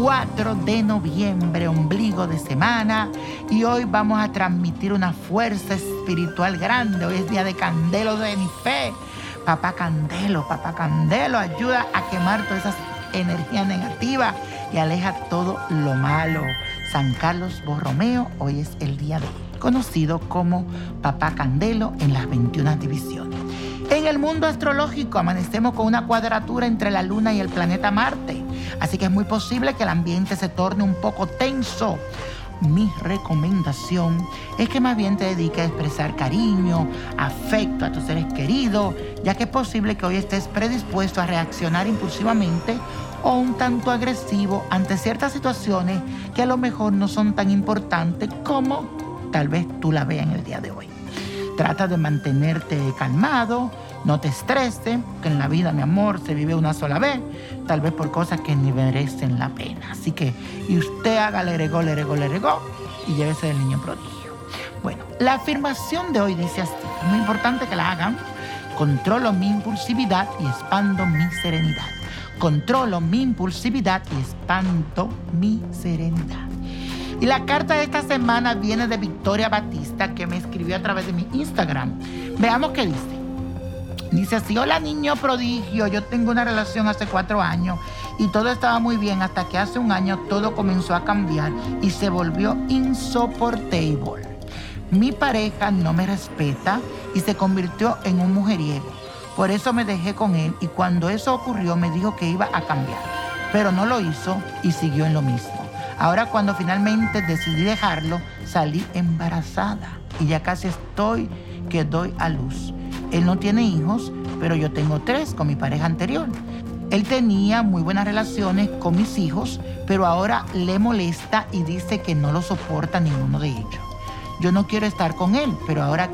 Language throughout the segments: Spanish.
4 de noviembre, ombligo de semana, y hoy vamos a transmitir una fuerza espiritual grande. Hoy es día de Candelo de mi fe. Papá Candelo, Papá Candelo ayuda a quemar todas esas energías negativas y aleja todo lo malo. San Carlos Borromeo, hoy es el día de conocido como Papá Candelo en las 21 divisiones. En el mundo astrológico amanecemos con una cuadratura entre la Luna y el planeta Marte, así que es muy posible que el ambiente se torne un poco tenso. Mi recomendación es que más bien te dediques a expresar cariño, afecto a tus seres queridos, ya que es posible que hoy estés predispuesto a reaccionar impulsivamente o un tanto agresivo ante ciertas situaciones que a lo mejor no son tan importantes como tal vez tú la veas en el día de hoy. Trata de mantenerte calmado, no te estreses, que en la vida, mi amor, se vive una sola vez, tal vez por cosas que ni merecen la pena. Así que, y usted haga le regó, le regó, le regó, y llévese del niño prodigio. Bueno, la afirmación de hoy dice así, es muy importante que la hagan. Controlo mi impulsividad y expando mi serenidad. Controlo mi impulsividad y expando mi serenidad. Y la carta de esta semana viene de Victoria Batista, que me escribió a través de mi Instagram. Veamos qué dice. Dice así, hola niño prodigio, yo tengo una relación hace cuatro años y todo estaba muy bien hasta que hace un año todo comenzó a cambiar y se volvió insoportable. Mi pareja no me respeta y se convirtió en un mujeriego. Por eso me dejé con él y cuando eso ocurrió me dijo que iba a cambiar, pero no lo hizo y siguió en lo mismo. Ahora cuando finalmente decidí dejarlo, salí embarazada y ya casi estoy que doy a luz. Él no tiene hijos, pero yo tengo tres con mi pareja anterior. Él tenía muy buenas relaciones con mis hijos, pero ahora le molesta y dice que no lo soporta ninguno de ellos. Yo no quiero estar con él, pero ahora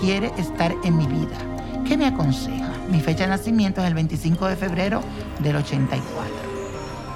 quiere estar en mi vida. ¿Qué me aconseja? Mi fecha de nacimiento es el 25 de febrero del 84.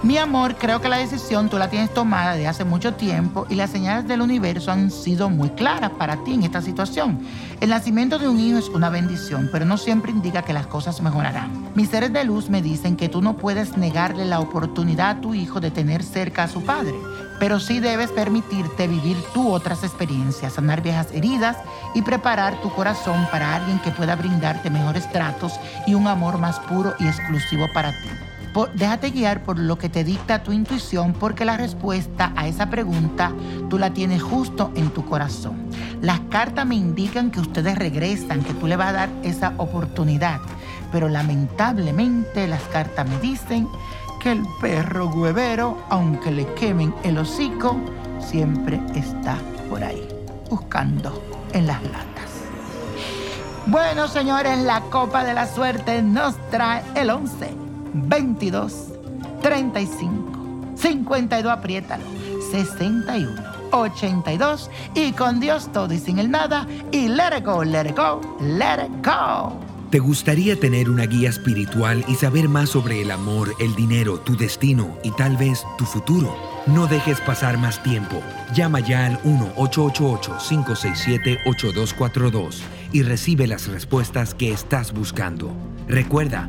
Mi amor, creo que la decisión tú la tienes tomada de hace mucho tiempo y las señales del universo han sido muy claras para ti en esta situación. El nacimiento de un hijo es una bendición, pero no siempre indica que las cosas mejorarán. Mis seres de luz me dicen que tú no puedes negarle la oportunidad a tu hijo de tener cerca a su padre, pero sí debes permitirte vivir tú otras experiencias, sanar viejas heridas y preparar tu corazón para alguien que pueda brindarte mejores tratos y un amor más puro y exclusivo para ti déjate guiar por lo que te dicta tu intuición porque la respuesta a esa pregunta tú la tienes justo en tu corazón. Las cartas me indican que ustedes regresan, que tú le vas a dar esa oportunidad, pero lamentablemente las cartas me dicen que el perro huevero, aunque le quemen el hocico, siempre está por ahí, buscando en las latas. Bueno, señores, la copa de la suerte nos trae el 11. 22 35 52, apriétalo, 61 82 y con Dios todo y sin el nada y let it go, let it go, let it go. ¿Te gustaría tener una guía espiritual y saber más sobre el amor, el dinero, tu destino y tal vez tu futuro? No dejes pasar más tiempo. Llama ya al 1-888-567-8242 y recibe las respuestas que estás buscando. Recuerda,